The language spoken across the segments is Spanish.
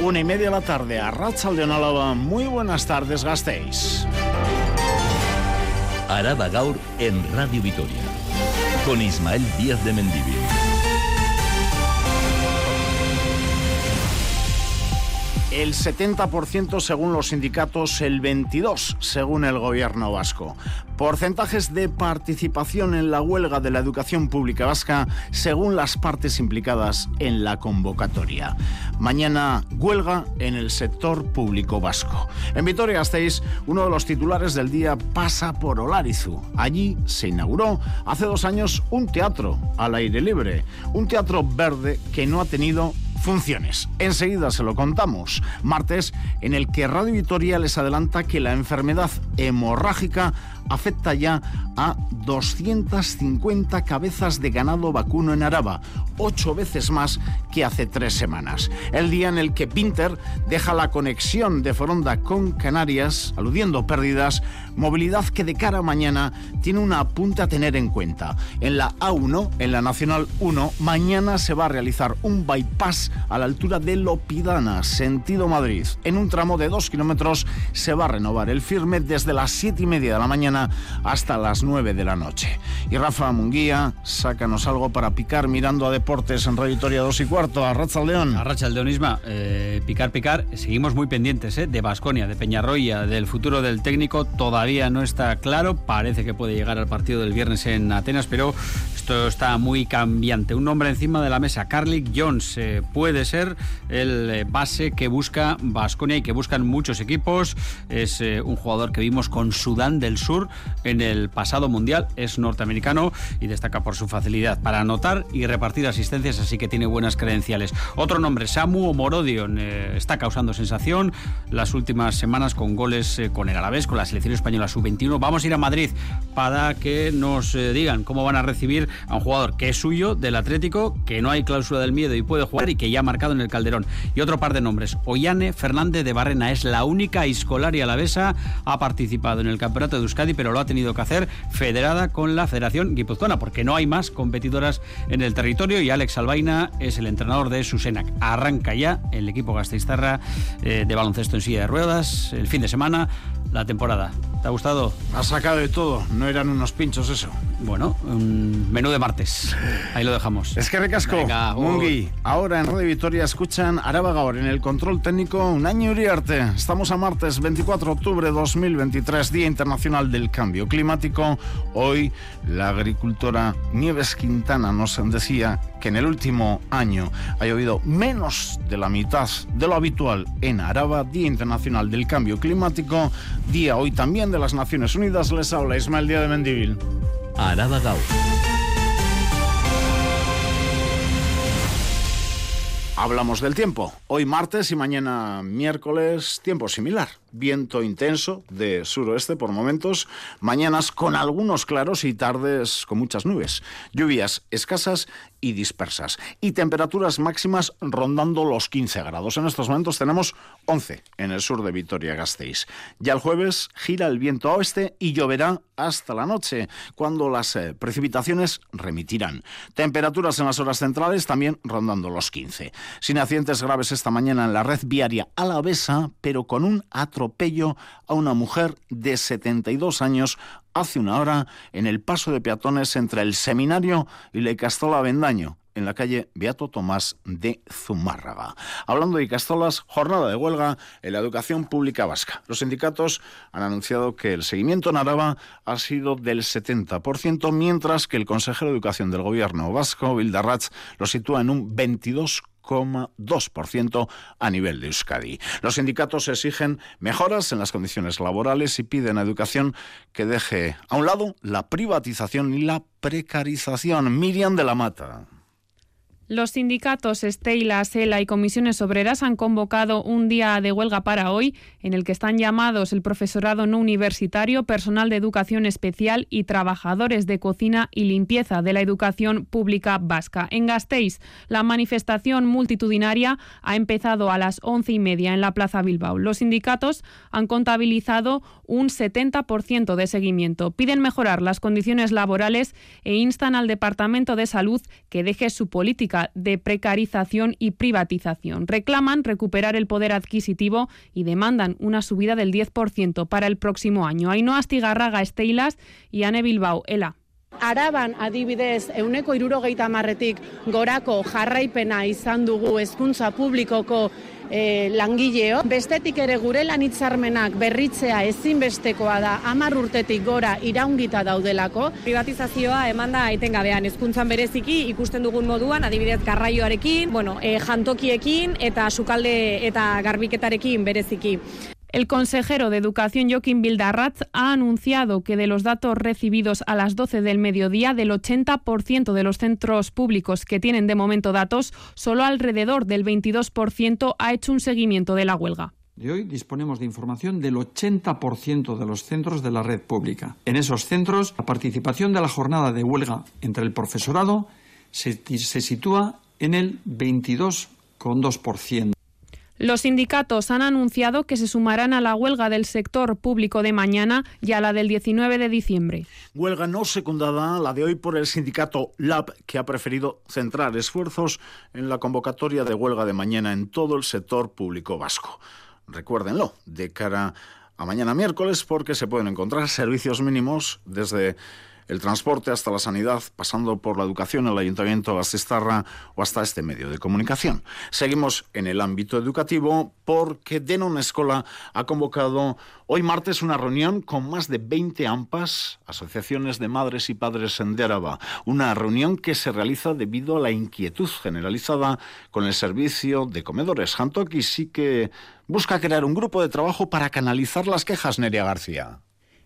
Una y media de la tarde a de Álava. Muy buenas tardes, gastéis. Araba Gaur en Radio Vitoria. Con Ismael Díaz de Mendivil. el 70% según los sindicatos, el 22% según el gobierno vasco. Porcentajes de participación en la huelga de la educación pública vasca según las partes implicadas en la convocatoria. Mañana huelga en el sector público vasco. En Vitoria-Gasteiz, uno de los titulares del día pasa por Olarizu. Allí se inauguró hace dos años un teatro al aire libre, un teatro verde que no ha tenido funciones. Enseguida se lo contamos. Martes, en el que Radio Vitoria les adelanta que la enfermedad hemorrágica afecta ya a 250 cabezas de ganado vacuno en Araba, ocho veces más que hace tres semanas. El día en el que Pinter deja la conexión de Foronda con Canarias, aludiendo pérdidas, movilidad que de cara a mañana tiene una apunte a tener en cuenta. En la A1, en la Nacional 1, mañana se va a realizar un bypass a la altura de Lopidana, sentido Madrid. En un tramo de dos kilómetros se va a renovar el firme desde las siete y media de la mañana hasta las 9 de la noche. Y Rafa Munguía, sácanos algo para picar mirando a deportes en Radio Victoria 2 y cuarto. A Racha León. A Racha Leonisma, eh, picar, picar. Seguimos muy pendientes eh, de Basconia, de Peñarroya, del futuro del técnico. Todavía no está claro. Parece que puede llegar al partido del viernes en Atenas, pero esto está muy cambiante. Un nombre encima de la mesa, Carlick Jones, eh, puede ser el eh, base que busca Basconia y que buscan muchos equipos. Es un jugador que vimos con Sudán del Sur en el pasado mundial. Es norteamericano y destaca por su facilidad para anotar y repartir asistencias, así que tiene buenas credenciales. Otro nombre, Samu Omorodion, eh, está causando sensación las últimas semanas con goles eh, con el Alavés, con la selección española sub-21. Vamos a ir a Madrid para que nos eh, digan cómo van a recibir a un jugador que es suyo, del Atlético, que no hay cláusula del miedo y puede jugar y que ya ha marcado en el Calderón. Y otro par de nombres, Ollane Fernández de Barrena, es la única escolar alavesa, ha participado en el Campeonato de Euskadi pero lo ha tenido que hacer federada con la Federación Guipuzcoana, porque no hay más competidoras en el territorio y Alex Albaina es el entrenador de Susenac. Arranca ya el equipo gasteiztarra eh, de baloncesto en silla de ruedas el fin de semana la temporada. ¿Te ha gustado? Ha sacado de todo, no eran unos pinchos eso. Bueno, un menú de martes. Ahí lo dejamos. Es que recasco, Mungi. Ahora en Radio Victoria escuchan Araba Gaur en el control técnico un año Uriarte. Estamos a martes 24 de octubre 2023, Día Internacional del Cambio Climático. Hoy la agricultora Nieves Quintana nos decía que en el último año ha llovido menos de la mitad de lo habitual en Araba, Día Internacional del Cambio Climático, día hoy también de las Naciones Unidas. Les habla Ismael Día de Mendivil. Araba Gau. Hablamos del tiempo. Hoy martes y mañana miércoles, tiempo similar viento intenso de suroeste por momentos, mañanas con algunos claros y tardes con muchas nubes, lluvias escasas y dispersas y temperaturas máximas rondando los 15 grados. En estos momentos tenemos 11 en el sur de Vitoria-Gasteiz. Ya el jueves gira el viento a oeste y lloverá hasta la noche, cuando las eh, precipitaciones remitirán. Temperaturas en las horas centrales también rondando los 15. Sin accidentes graves esta mañana en la red viaria alavesa, pero con un atropello a una mujer de 72 años hace una hora en el paso de peatones entre el seminario y la Castola Vendaño en la calle Beato Tomás de Zumárraga. Hablando de Castolas, jornada de huelga en la educación pública vasca. Los sindicatos han anunciado que el seguimiento en Araba ha sido del 70%, mientras que el consejero de Educación del gobierno vasco, Vildarrach, lo sitúa en un 22%. 2% a nivel de Euskadi. Los sindicatos exigen mejoras en las condiciones laborales y piden a educación que deje a un lado la privatización y la precarización. Miriam de la Mata. Los sindicatos Estela, Sela y comisiones obreras han convocado un día de huelga para hoy, en el que están llamados el profesorado no universitario, personal de educación especial y trabajadores de cocina y limpieza de la educación pública vasca. En Gasteiz, la manifestación multitudinaria ha empezado a las once y media en la Plaza Bilbao. Los sindicatos han contabilizado un 70% de seguimiento. Piden mejorar las condiciones laborales e instan al Departamento de Salud que deje su política de precarización y privatización. Reclaman recuperar el poder adquisitivo y demandan una subida del 10% para el próximo año. Ainhoa Astigarraga Esteilas y Ane Bilbao. Ela. Araban adibidez euneko irurogeita marretik gorako jarraipena izan dugu hezkuntza publikoko e, langileo. Bestetik ere gure lanitzarmenak berritzea ezinbestekoa da amar urtetik gora iraungita daudelako. Privatizazioa eman da etengabean hezkuntzan bereziki ikusten dugun moduan adibidez garraioarekin, bueno, e, jantokiekin eta sukalde eta garbiketarekin bereziki. El consejero de Educación, Joaquín Bildarratz, ha anunciado que de los datos recibidos a las 12 del mediodía, del 80% de los centros públicos que tienen de momento datos, solo alrededor del 22% ha hecho un seguimiento de la huelga. De hoy disponemos de información del 80% de los centros de la red pública. En esos centros, la participación de la jornada de huelga entre el profesorado se, se sitúa en el 22,2%. Los sindicatos han anunciado que se sumarán a la huelga del sector público de mañana y a la del 19 de diciembre. Huelga no secundada, la de hoy por el sindicato LAB, que ha preferido centrar esfuerzos en la convocatoria de huelga de mañana en todo el sector público vasco. Recuérdenlo, de cara a mañana miércoles, porque se pueden encontrar servicios mínimos desde el transporte hasta la sanidad, pasando por la educación, el ayuntamiento de Astistarra o hasta este medio de comunicación. Seguimos en el ámbito educativo porque Denon Escola ha convocado hoy martes una reunión con más de 20 AMPAs, asociaciones de madres y padres en Deraba. Una reunión que se realiza debido a la inquietud generalizada con el servicio de comedores. Hantoki sí que busca crear un grupo de trabajo para canalizar las quejas, Neria García.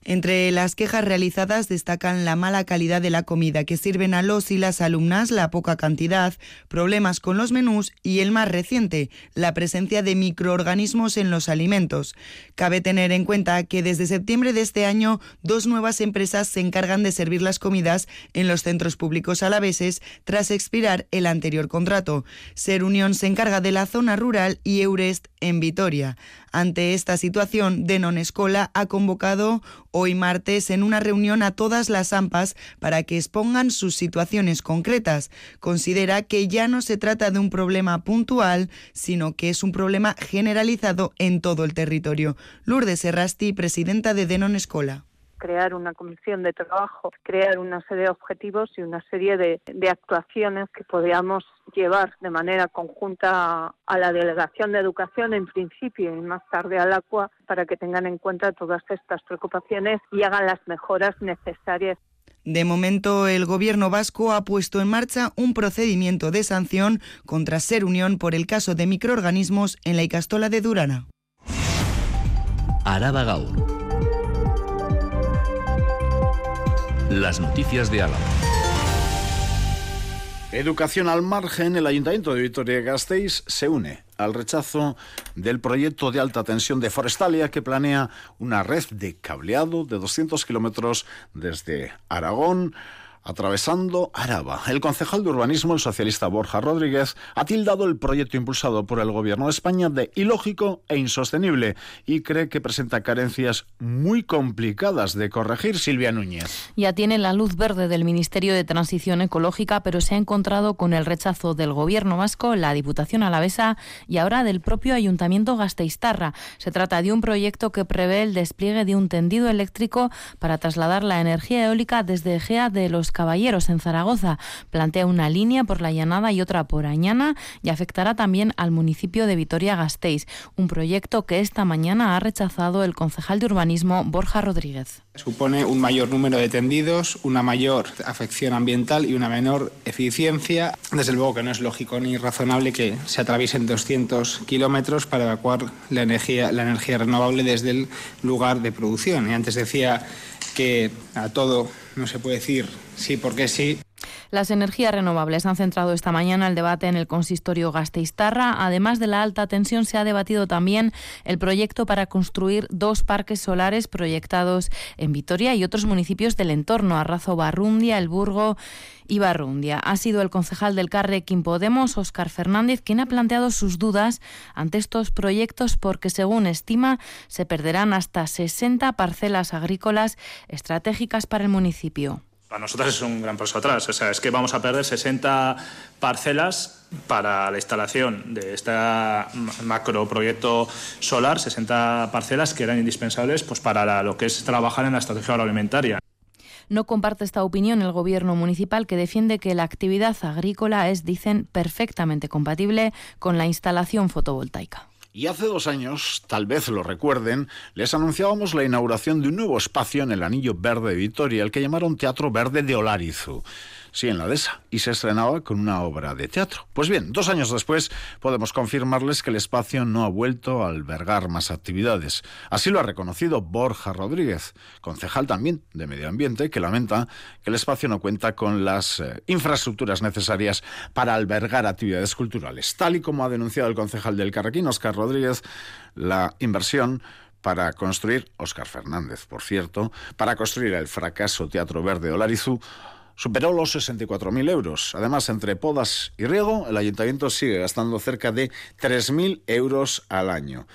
Entre las quejas realizadas destacan la mala calidad de la comida que sirven a los y las alumnas, la poca cantidad, problemas con los menús y el más reciente, la presencia de microorganismos en los alimentos. Cabe tener en cuenta que desde septiembre de este año dos nuevas empresas se encargan de servir las comidas en los centros públicos alaveses tras expirar el anterior contrato. Ser Unión se encarga de la zona rural y Eurest en Vitoria. Ante esta situación, Denon Escola ha convocado hoy martes en una reunión a todas las AMPAs para que expongan sus situaciones concretas. Considera que ya no se trata de un problema puntual, sino que es un problema generalizado en todo el territorio. Lourdes Serrasti, presidenta de Denon Escola crear una comisión de trabajo, crear una serie de objetivos y una serie de, de actuaciones que podríamos llevar de manera conjunta a la Delegación de Educación en principio y más tarde al ACUA para que tengan en cuenta todas estas preocupaciones y hagan las mejoras necesarias. De momento, el Gobierno vasco ha puesto en marcha un procedimiento de sanción contra Ser Unión por el caso de microorganismos en la Icastola de Durana. Araba Gaur. Las noticias de Álava. Educación al margen, el Ayuntamiento de Vitoria-Gasteiz se une al rechazo del proyecto de alta tensión de Forestalia que planea una red de cableado de 200 kilómetros desde Aragón atravesando Araba. El concejal de urbanismo, el socialista Borja Rodríguez, ha tildado el proyecto impulsado por el Gobierno de España de ilógico e insostenible y cree que presenta carencias muy complicadas de corregir. Silvia Núñez. Ya tiene la luz verde del Ministerio de Transición Ecológica, pero se ha encontrado con el rechazo del Gobierno vasco, la Diputación Alavesa y ahora del propio Ayuntamiento Gasteiztarra. Se trata de un proyecto que prevé el despliegue de un tendido eléctrico para trasladar la energía eólica desde Egea de los Caballeros, en Zaragoza. Plantea una línea por la Llanada y otra por Añana y afectará también al municipio de Vitoria-Gasteiz, un proyecto que esta mañana ha rechazado el concejal de urbanismo Borja Rodríguez. Supone un mayor número de tendidos, una mayor afección ambiental y una menor eficiencia. Desde luego que no es lógico ni razonable que se atraviesen 200 kilómetros para evacuar la energía, la energía renovable desde el lugar de producción. Y antes decía que a todo no se puede decir sí porque sí. Las energías renovables han centrado esta mañana el debate en el consistorio Gasteiztarra. Además de la alta tensión, se ha debatido también el proyecto para construir dos parques solares proyectados en Vitoria y otros municipios del entorno, Arrazo Barrundia, El Burgo y Barrundia. Ha sido el concejal del Carrequín Podemos, Óscar Fernández, quien ha planteado sus dudas ante estos proyectos porque, según estima, se perderán hasta 60 parcelas agrícolas estratégicas para el municipio Para nosotros es un gran paso atrás. O sea, es que vamos a perder 60 parcelas para la instalación de este macro proyecto solar, 60 parcelas que eran indispensables pues, para lo que es trabajar en la estrategia agroalimentaria. No comparte esta opinión el gobierno municipal que defiende que la actividad agrícola es, dicen, perfectamente compatible con la instalación fotovoltaica. Y hace dos años, tal vez lo recuerden, les anunciábamos la inauguración de un nuevo espacio en el Anillo Verde de Vitoria, el que llamaron Teatro Verde de Olarizu sí, en la DESA, y se estrenaba con una obra de teatro. Pues bien, dos años después podemos confirmarles que el espacio no ha vuelto a albergar más actividades. Así lo ha reconocido Borja Rodríguez, concejal también de Medio Ambiente, que lamenta que el espacio no cuenta con las eh, infraestructuras necesarias para albergar actividades culturales. Tal y como ha denunciado el concejal del Carrequín, Oscar Rodríguez, la inversión para construir, Óscar Fernández, por cierto, para construir el fracaso Teatro Verde Olarizu, superó los 64.000 euros. Además, entre podas y riego, el ayuntamiento sigue gastando cerca de 3.000 euros al año.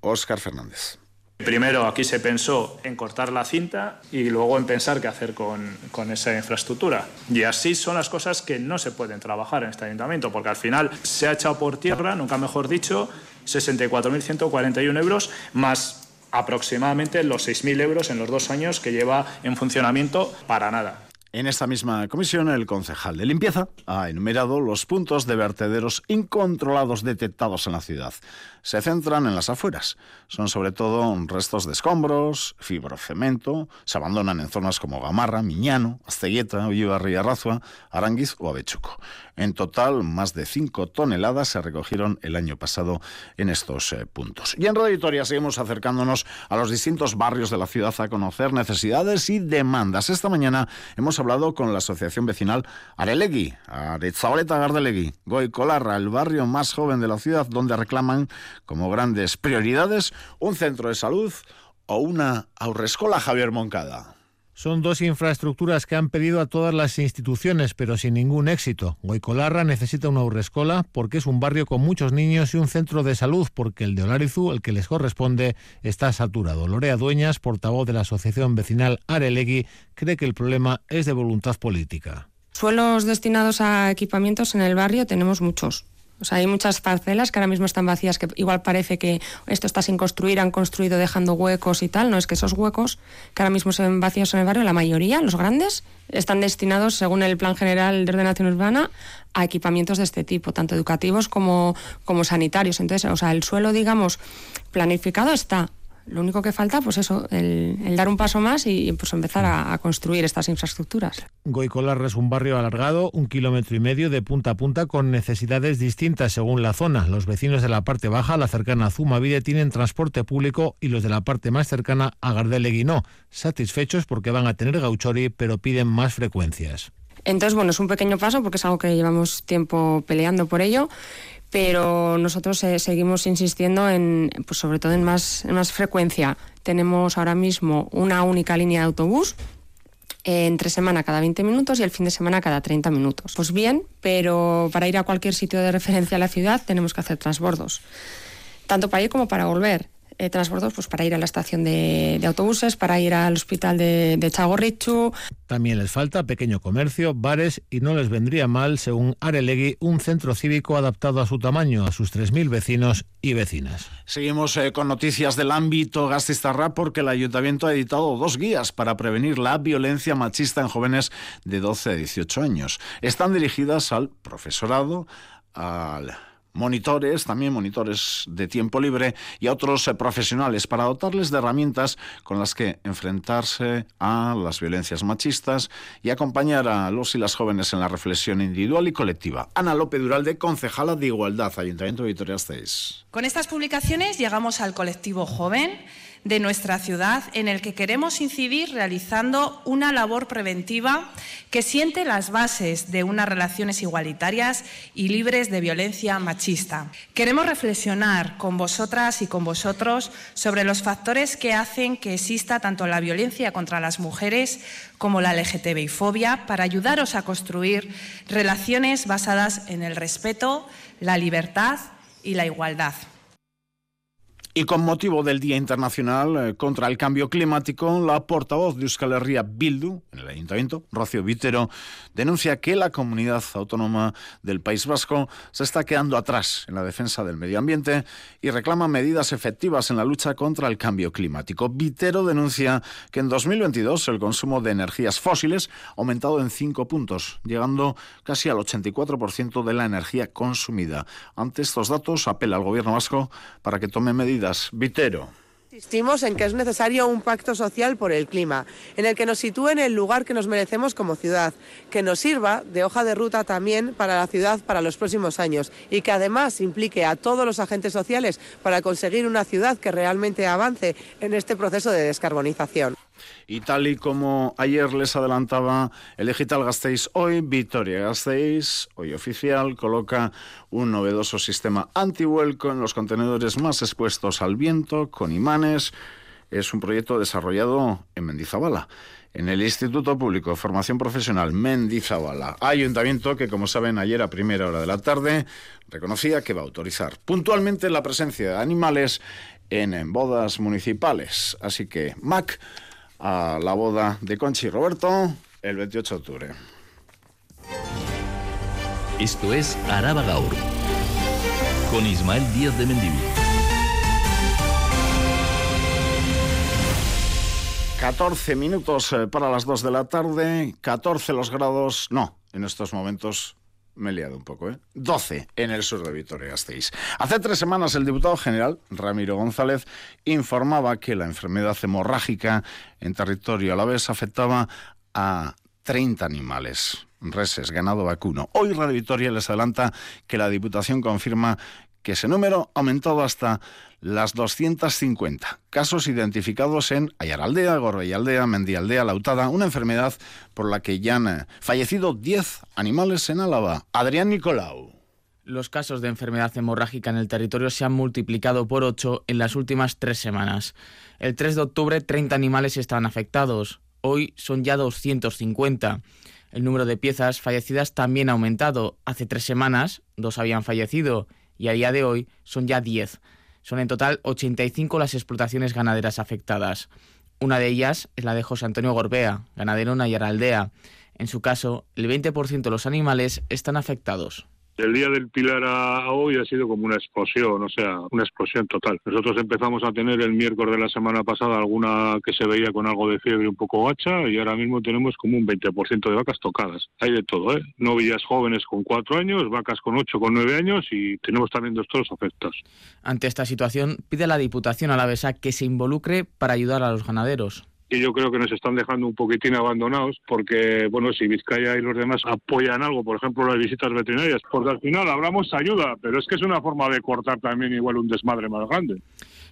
Óscar Fernández. Primero aquí se pensó en cortar la cinta y luego en pensar qué hacer con, con, esa infraestructura. Y así son las cosas que no se pueden trabajar en este ayuntamiento, porque al final se ha echado por tierra, nunca mejor dicho, 64.141 euros más aproximadamente los 6.000 euros en los dos años que lleva en funcionamiento para nada. En esta misma comisión, el concejal de limpieza ha enumerado los puntos de vertederos incontrolados detectados en la ciudad. Se centran en las afueras. Son sobre todo restos de escombros, fibrocemento, se abandonan en zonas como Gamarra, Miñano, Astegueta, Ullibarri, Arrazua, Aranguiz o Avechuco. En total, más de 5 toneladas se recogieron el año pasado en estos eh, puntos. Y en Radio seguimos acercándonos a los distintos barrios de la ciudad a conocer necesidades y demandas. Esta mañana hemos hablado con la Asociación Vecinal Arelegui, Aretzaoleta Gardelegui, Goicolarra, el barrio más joven de la ciudad, donde reclaman como grandes prioridades un centro de salud o una aurrescola Javier Moncada. Son dos infraestructuras que han pedido a todas las instituciones, pero sin ningún éxito. Goicolarra necesita una urrescola porque es un barrio con muchos niños y un centro de salud porque el de Olarizu, el que les corresponde, está saturado. Lorea Dueñas, portavoz de la Asociación Vecinal Arelegui, cree que el problema es de voluntad política. Suelos destinados a equipamientos en el barrio tenemos muchos. O sea, hay muchas parcelas que ahora mismo están vacías, que igual parece que esto está sin construir, han construido dejando huecos y tal. No es que esos huecos que ahora mismo se ven vacíos en el barrio, la mayoría, los grandes, están destinados, según el Plan General de Ordenación Urbana, a equipamientos de este tipo, tanto educativos como, como sanitarios. Entonces, o sea, el suelo, digamos, planificado está. Lo único que falta, pues eso, el, dar un paso más y pues empezar a, construir estas infraestructuras. Goicolarra es un barrio alargado, un kilómetro y medio de punta a punta, con necesidades distintas según la zona. Los vecinos de la parte baja, la cercana a Zumavide, tienen transporte público y los de la parte más cercana a Gardelegui no. Satisfechos porque van a tener gauchori, pero piden más frecuencias. Entonces, bueno, es un pequeño paso porque es algo que llevamos tiempo peleando por ello pero nosotros eh, seguimos insistiendo en, pues sobre todo en más, en más frecuencia. Tenemos ahora mismo una única línea de autobús eh, entre semana cada 20 minutos y el fin de semana cada 30 minutos. Pues bien, pero para ir a cualquier sitio de referencia a la ciudad tenemos que hacer transbordos, tanto para ir como para volver eh, transbordos pues, para ir a la estación de, autobuses, para ir al hospital de, de Chagorrichu. También les falta pequeño comercio, bares y no les vendría mal, según Arelegui, un centro cívico adaptado a su tamaño, a sus 3.000 vecinos y vecinas. Seguimos eh, con noticias del ámbito Gastistarra porque el ayuntamiento ha editado dos guías para prevenir la violencia machista en jóvenes de 12 a 18 años. Están dirigidas al profesorado, al monitores, también monitores de tiempo libre y a otros eh, profesionales para dotarles de herramientas con las que enfrentarse a las violencias machistas y acompañar a los y las jóvenes en la reflexión individual y colectiva. Ana López Duralde, concejala de Igualdad, Ayuntamiento de Vitoria-Gasteiz. Con estas publicaciones llegamos al colectivo joven de nuestra ciudad en el que queremos incidir realizando una labor preventiva que siente las bases de unas relaciones igualitarias y libres de violencia machista. Queremos reflexionar con vosotras y con vosotros sobre los factores que hacen que exista tanto la violencia contra las mujeres como la LGTBI-fobia para ayudaros a construir relaciones basadas en el respeto, la libertad y la igualdad. Y con motivo del Día Internacional eh, contra el Cambio Climático, la portavoz de Euskal Herria Bildu, en el Ayuntamiento, Rocío Vitero, denuncia que la comunidad autónoma del País Vasco se está quedando atrás en la defensa del medio ambiente y reclama medidas efectivas en la lucha contra el cambio climático. Vitero denuncia que en 2022 el consumo de energías fósiles ha aumentado en cinco puntos, llegando casi al 84% de la energía consumida. Ante estos datos, apela al Gobierno vasco para que tome medidas Vitero. Insistimos en que es necesario un pacto social por el clima, en el que nos sitúe en el lugar que nos merecemos como ciudad, que nos sirva de hoja de ruta también para la ciudad para los próximos años y que además implique a todos los agentes sociales para conseguir una ciudad que realmente avance en este proceso de descarbonización. Y tal y como ayer les adelantaba el Digital Gasteiz, hoy Victoria Gasteiz, hoy oficial, coloca un novedoso sistema anti-vuelco en los contenedores más expuestos al viento, con imanes. Es un proyecto desarrollado en Mendizabala en el Instituto Público de Formación Profesional Mendizabala. Ayuntamiento que, como saben, ayer a primera hora de la tarde reconocía que va a autorizar puntualmente la presencia de animales en bodas municipales. Así que, MAC a la boda de Conchi y Roberto el 28 de octubre. Esto es Araba Gaur con Ismael Díaz de Mendivil. 14 minutos eh, para las 2 de la tarde, 14 los grados, no, en estos momentos me he liado un poco, ¿eh? 12 en el sur de Vitoria-Gasteiz. Hace tres semanas el diputado general, Ramiro González, informaba que la enfermedad hemorrágica en territorio alavés afectaba a 30 animales, reses, ganado vacuno. Hoy Radio Vitoria les adelanta que la Diputación confirma que ese número ha aumentado hasta las 250 casos identificados en Ayaraldea, Gorbeyaldea, Mendialdea, Lautada, una enfermedad por la que ya han eh, fallecido 10 animales en Álava. Adrián Nicolau. Los casos de enfermedad hemorrágica en el territorio se han multiplicado por 8 en las últimas tres semanas. El 3 de octubre 30 animales estaban afectados. Hoy son ya 250. El número de piezas fallecidas también ha aumentado. Hace tres semanas dos habían fallecido y a día de hoy son ya 10. Son en total 85 las explotaciones ganaderas afectadas. Una de ellas es la de José Antonio Gorbea, ganadero en Ayaraldea. En su caso, el 20% de los animales están afectados. El día del Pilar a hoy ha sido como una explosión, o sea, una explosión total. Nosotros empezamos a tener el miércoles de la semana pasada alguna que se veía con algo de fiebre un poco gacha y ahora mismo tenemos como un 20% de vacas tocadas. Hay de todo, ¿eh? Novillas jóvenes con 4 años, vacas con 8, con 9 años y tenemos también dos toros afectados. Ante esta situación, pide a la Diputación Alavesa que se involucre para ayudar a los ganaderos y yo creo que nos están dejando un poquitín abandonados porque, bueno, si Vizcaya y los demás apoyan algo, por ejemplo, las visitas veterinarias, porque al final hablamos ayuda, pero es que es una forma de cortar también igual un desmadre más grande.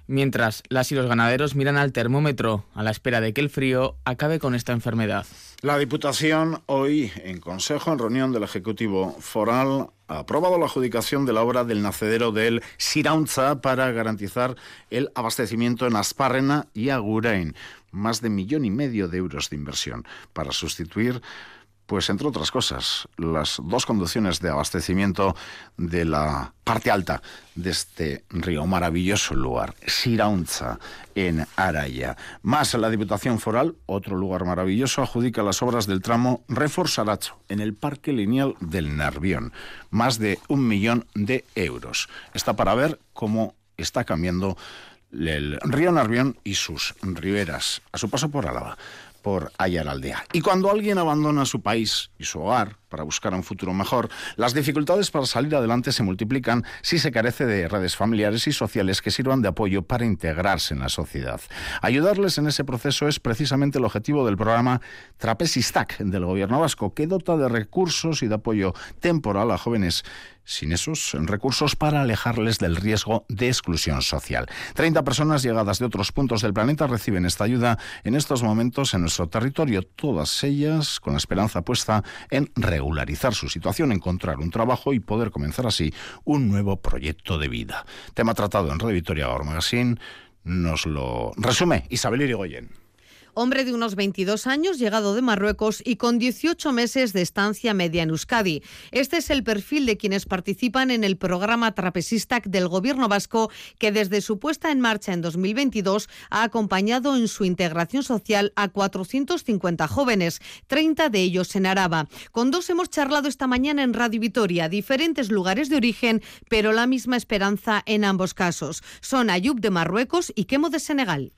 Mientras las y los ganaderos miran al termómetro a la espera de que el frío acabe con esta enfermedad. La Diputación hoy en Consejo, en reunión del Ejecutivo Foral, ha aprobado la adjudicación de la obra del nacedero del Siraunza para garantizar el abastecimiento en Asparrena y Agurain más de millón y medio de euros de inversión para sustituir pues entre otras cosas, las dos conducciones de abastecimiento de la parte alta de este río, maravilloso lugar, Siraunza, en Araya. Más la Diputación Foral, otro lugar maravilloso, adjudica las obras del tramo Reforzaracho, en el Parque Lineal del Nervión. Más de un millón de euros. Está para ver cómo está cambiando el río Narvión y sus riberas, a su paso por Álava, por Ayaraldea. Y cuando alguien abandona su país y su hogar para buscar un futuro mejor, las dificultades para salir adelante se multiplican si se carece de redes familiares y sociales que sirvan de apoyo para integrarse en la sociedad. Ayudarles en ese proceso es precisamente el objetivo del programa Trapesistac del Gobierno vasco, que dota de recursos y de apoyo temporal a jóvenes sin esos recursos para alejarles del riesgo de exclusión social. 30 personas llegadas de otros puntos del planeta reciben esta ayuda en estos momentos en nuestro territorio, todas ellas con la esperanza puesta en regularizar su situación, encontrar un trabajo y poder comenzar así un nuevo proyecto de vida. Tema tratado en Red Victoria Magazine nos lo resume Isabel Irigoyen. Hombre de unos 22 años, llegado de Marruecos y con 18 meses de estancia media en Euskadi. Este es el perfil de quienes participan en el programa Trapesistac del Gobierno vasco, que desde su puesta en marcha en 2022 ha acompañado en su integración social a 450 jóvenes, 30 de ellos en Araba. Con dos hemos charlado esta mañana en Radio Vitoria, diferentes lugares de origen, pero la misma esperanza en ambos casos. Son Ayub de Marruecos y Quemo de Senegal.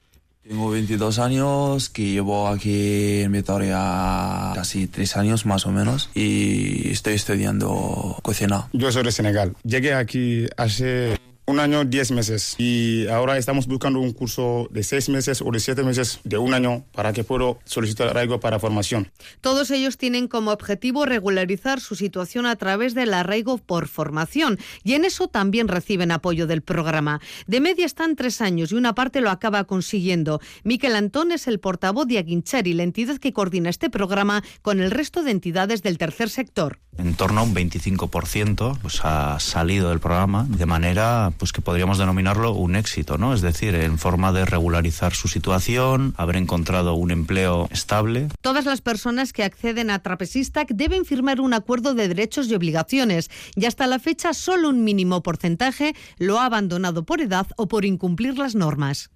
Tengo 22 años, que llevo aquí en Vitoria casi tres años más o menos y estoy estudiando cocina. Yo soy de Senegal. Llegué aquí hace un año, diez meses. Y ahora estamos buscando un curso de seis meses o de siete meses de un año para que pueda solicitar arraigo para formación. Todos ellos tienen como objetivo regularizar su situación a través del arraigo por formación y en eso también reciben apoyo del programa. De media están tres años y una parte lo acaba consiguiendo. Miquel Antón es el portavoz de Aguinchari, la entidad que coordina este programa con el resto de entidades del tercer sector. En torno a un 25% pues, ha salido del programa de manera pues que podríamos denominarlo un éxito, ¿no? Es decir, en forma de regularizar su situación, haber encontrado un empleo estable. Todas las personas que acceden a Trapesistac deben firmar un acuerdo de derechos y obligaciones y hasta la fecha solo un mínimo porcentaje lo ha abandonado por edad o por incumplir las normas.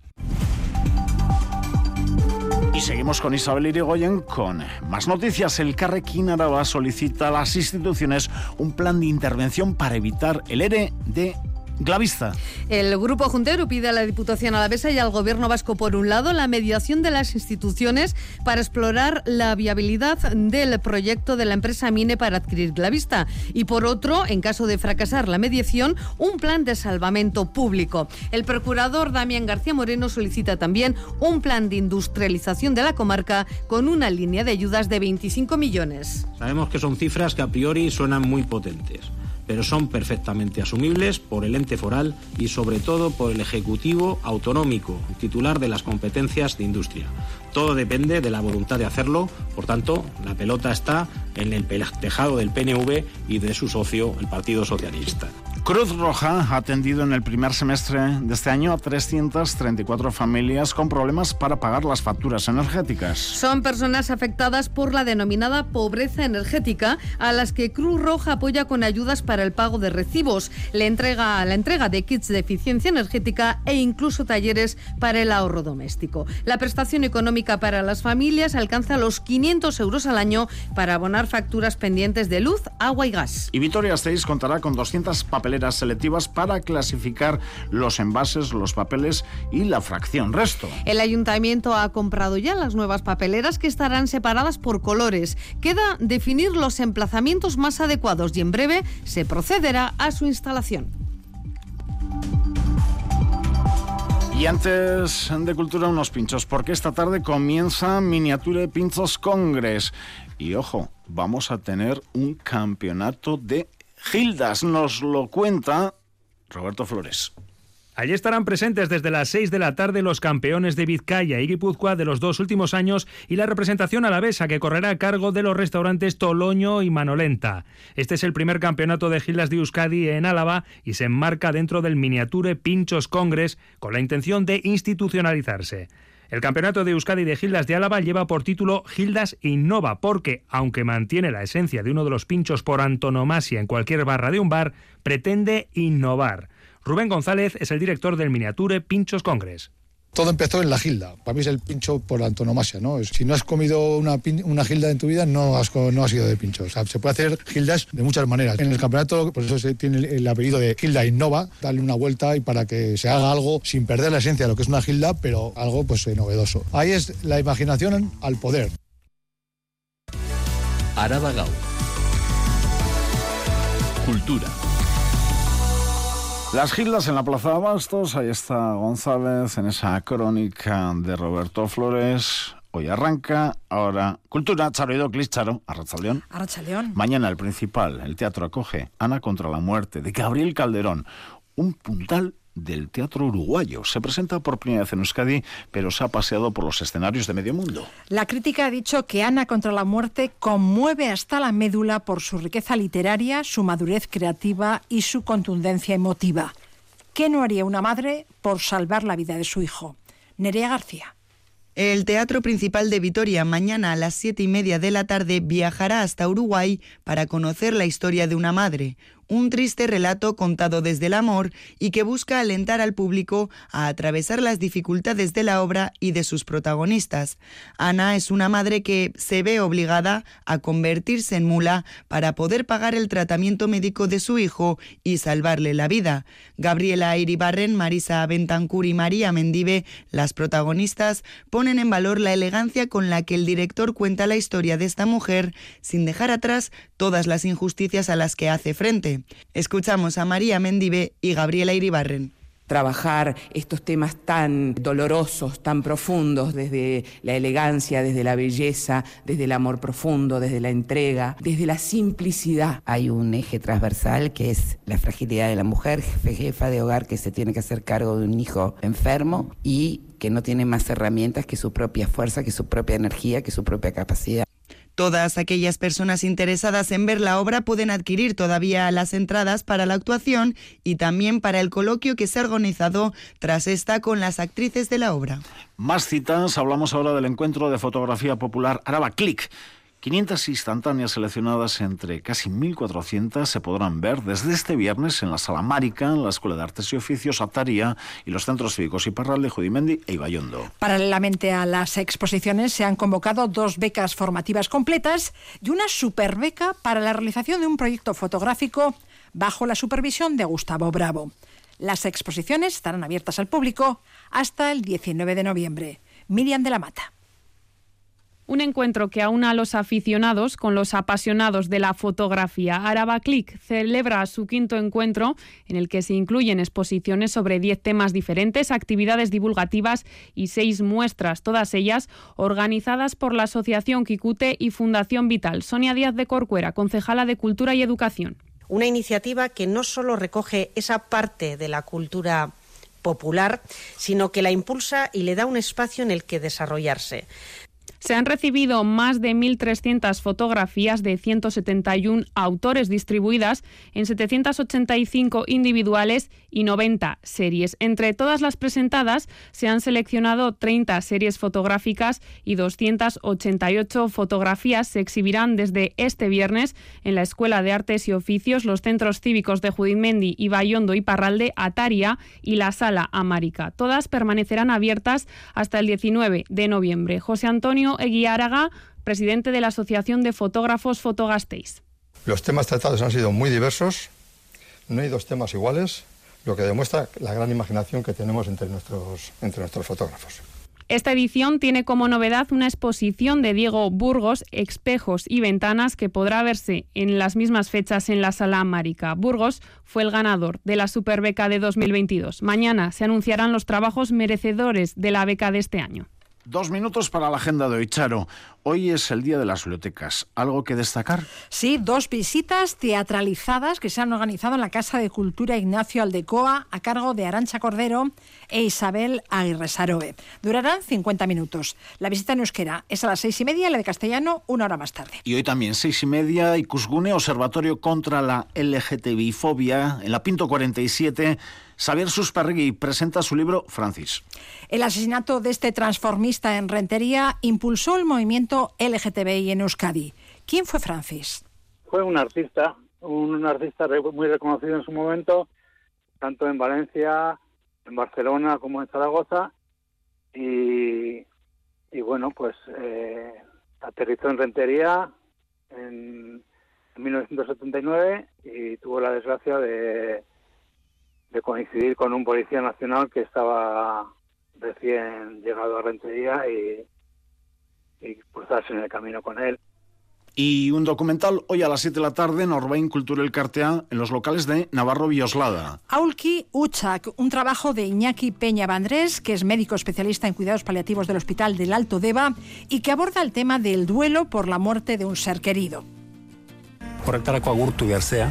Y seguimos con Isabel Irigoyen con más noticias. El Carrequín Araba solicita a las instituciones un plan de intervención para evitar el ERE de Glavista. El Grupo Juntero pide a la Diputación Alavesa y al Gobierno Vasco, por un lado, la mediación de las instituciones para explorar la viabilidad del proyecto de la empresa Mine para adquirir Glavista y, por otro, en caso de fracasar la mediación, un plan de salvamento público. El procurador Damián García Moreno solicita también un plan de industrialización de la comarca con una línea de ayudas de 25 millones. Sabemos que son cifras que a priori suenan muy potentes pero son perfectamente asumibles por el ente foral y sobre todo por el Ejecutivo autonómico, titular de las competencias de industria. Todo depende de la voluntad de hacerlo, por tanto, la pelota está en el tejado del PNV y de su socio, el Partido Socialista. Cruz Roja ha atendido en el primer semestre de este año a 334 familias con problemas para pagar las facturas energéticas. Son personas afectadas por la denominada pobreza energética a las que Cruz Roja apoya con ayudas para el pago de recibos, le entrega la entrega de kits de eficiencia energética e incluso talleres para el ahorro doméstico. La prestación económica para las familias alcanza los 500 euros al año para abonar facturas pendientes de luz, agua y gas. Y Vitoria 6 contará con 200 selectivas para clasificar los envases, los papeles y la fracción resto. El ayuntamiento ha comprado ya las nuevas papeleras que estarán separadas por colores. Queda definir los emplazamientos más adecuados y en breve se procederá a su instalación. Y antes de cultura, unos pinchos, porque esta tarde comienza Miniature Pinchos Congress. Y ojo, vamos a tener un campeonato de Gildas nos lo cuenta Roberto Flores. Allí estarán presentes desde las 6 de la tarde los campeones de Vizcaya y Guipúzcoa de los dos últimos años y la representación alavesa que correrá a cargo de los restaurantes Toloño y Manolenta. Este es el primer campeonato de Gildas de Euskadi en Álava y se enmarca dentro del Miniature Pinchos Congress con la intención de institucionalizarse. El campeonato de Euskadi de Gildas de Álava lleva por título Gildas Innova, porque, aunque mantiene la esencia de uno de los pinchos por antonomasia en cualquier barra de un bar, pretende innovar. Rubén González es el director del Miniature Pinchos Congress todo empezó en la gilda. Para mí es el pincho por antonomasia, ¿no? Si no has comido una, gilda en tu vida, no has, no sido de pincho. O sea, se puede hacer gildas de muchas maneras. En el campeonato, por eso se tiene el apellido de Gilda Innova, darle una vuelta y para que se haga algo sin perder la esencia de lo que es una gilda, pero algo pues novedoso. Ahí es la imaginación al poder. Araba Cultura. Las Gildas en la Plaza de Bastos, ahí está González en esa crónica de Roberto Flores. Hoy arranca, ahora Cultura, Charo Charo, Arrachaleón. Arrachaleón. Mañana el principal, el teatro acoge Ana contra la muerte, de Gabriel Calderón. Un puntal del teatro uruguayo. Se presenta por primera vez en Euskadi, pero se ha paseado por los escenarios de medio mundo. La crítica ha dicho que Ana contra la muerte conmueve hasta la médula por su riqueza literaria, su madurez creativa y su contundencia emotiva. ¿Qué no haría una madre por salvar la vida de su hijo? Nerea García. El Teatro Principal de Vitoria mañana a las siete y media de la tarde viajará hasta Uruguay para conocer la historia de una madre, un triste relato contado desde el amor y que busca alentar al público a atravesar las dificultades de la obra y de sus protagonistas. Ana es una madre que se ve obligada a convertirse en mula para poder pagar el tratamiento médico de su hijo y salvarle la vida. Gabriela Iribarren, Marisa Bentancur y María Mendive, las protagonistas, ponen en valor la elegancia con la que el director cuenta la historia de esta mujer sin dejar atrás todas las injusticias a las que hace frente. Escuchamos a María Mendive y Gabriela Iribarren trabajar estos temas tan dolorosos, tan profundos, desde la elegancia, desde la belleza, desde el amor profundo, desde la entrega, desde la simplicidad. Hay un eje transversal que es la fragilidad de la mujer, jefa de hogar que se tiene que hacer cargo de un hijo enfermo y que no tiene más herramientas que su propia fuerza, que su propia energía, que su propia capacidad. Todas aquellas personas interesadas en ver la obra pueden adquirir todavía las entradas para la actuación y también para el coloquio que se ha organizado tras esta con las actrices de la obra. Más citas, hablamos ahora del encuentro de fotografía popular Araba Click 500 instantáneas seleccionadas entre casi 1.400 se podrán ver desde este viernes en la Sala Márica, en la Escuela de Artes y Oficios Ataria y los centros cívicos Iparralde, Judimendi e Ibayondo. Paralelamente a las exposiciones se han convocado dos becas formativas completas y una superbeca para la realización de un proyecto fotográfico bajo la supervisión de Gustavo Bravo. Las exposiciones estarán abiertas al público hasta el 19 de noviembre. Miriam de la Mata. Un encuentro que aúna a los aficionados con los apasionados de la fotografía. Araba Click celebra su quinto encuentro en el que se incluyen exposiciones sobre 10 temas diferentes, actividades divulgativas y seis muestras, todas ellas organizadas por la Asociación Quicute y Fundación Vital. Sonia Díaz de Corcuera, concejala de Cultura y Educación. Una iniciativa que no solo recoge esa parte de la cultura popular, sino que la impulsa y le da un espacio en el que desarrollarse. Se han recibido más de 1.300 fotografías de 171 autores distribuidas en 785 individuales y 90 series. Entre todas las presentadas se han seleccionado 30 series fotográficas y 288 fotografías se exhibirán desde este viernes en la Escuela de Artes y Oficios, los centros cívicos de Judimendi, Bayondo y Parralde, Ataria y la Sala Amárica. Todas permanecerán abiertas hasta el 19 de noviembre. José Antonio Eguiáraga, presidente de la Asociación de Fotógrafos Fotogasteiz. Los temas tratados han sido muy diversos, no hay dos temas iguales, lo que demuestra la gran imaginación que tenemos entre nuestros, entre nuestros fotógrafos. Esta edición tiene como novedad una exposición de Diego Burgos, Espejos y Ventanas, que podrá verse en las mismas fechas en la Sala Amárica. Burgos fue el ganador de la Superbeca de 2022. Mañana se anunciarán los trabajos merecedores de la beca de este año. Dos minutos para la agenda de hoy, Charo. Hoy es el Día de las Bibliotecas. ¿Algo que destacar? Sí, dos visitas teatralizadas que se han organizado en la Casa de Cultura Ignacio Aldecoa a cargo de Arancha Cordero e Isabel Aguirre Saroe. Durarán 50 minutos. La visita en euskera es a las seis y media, la de castellano una hora más tarde. Y hoy también, seis y media, Icusgune, Observatorio contra la LGTBI-fobia, en la Pinto 47 Xavier Susperregui presenta su libro Francis. El asesinato de este transformista en Rentería impulsó el movimiento LGTBI en Euskadi. ¿Quién fue Francis? Fue un artista, un artista muy reconocido en su momento, tanto en Valencia, en Barcelona como en Zaragoza. Y, bueno, pues eh, aterrizó en Rentería en 1979 y tuvo la desgracia de de coincidir con un policía nacional que estaba recién llegado a Rentería y, cruzarse en el camino con él. Y un documental hoy a las 7 de la tarde en Orbain Cultural Cartea en los locales de Navarro Bioslada. Aulki Uchak, un trabajo de Iñaki Peña Vandrés, que es médico especialista en cuidados paliativos del Hospital del Alto Deva y que aborda el tema del duelo por la muerte de un ser querido. horretarako agurtu behar zea,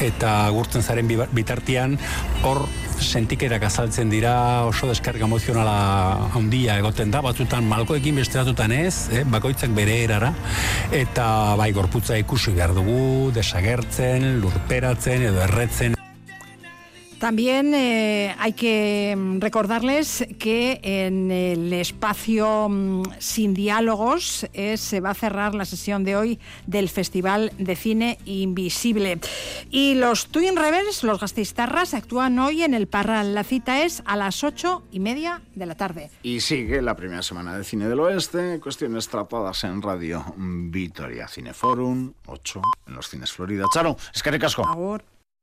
eta agurtzen zaren bitartian, hor sentikerak azaltzen dira oso deskarga emozionala handia egoten da, batzutan malkoekin besteratutan ez, eh, bakoitzak bere erara, eta bai gorputza ikusi behar dugu, desagertzen, lurperatzen edo erretzen. También eh, hay que mm, recordarles que en el espacio mm, Sin Diálogos eh, se va a cerrar la sesión de hoy del Festival de Cine Invisible. Y los Twin Rebels, los gastistarras, actúan hoy en el Parral. La cita es a las ocho y media de la tarde. Y sigue la primera semana de Cine del Oeste, cuestiones tratadas en Radio Vitoria Cineforum, 8 en los cines Florida. Charo, es que recasco. Ahora.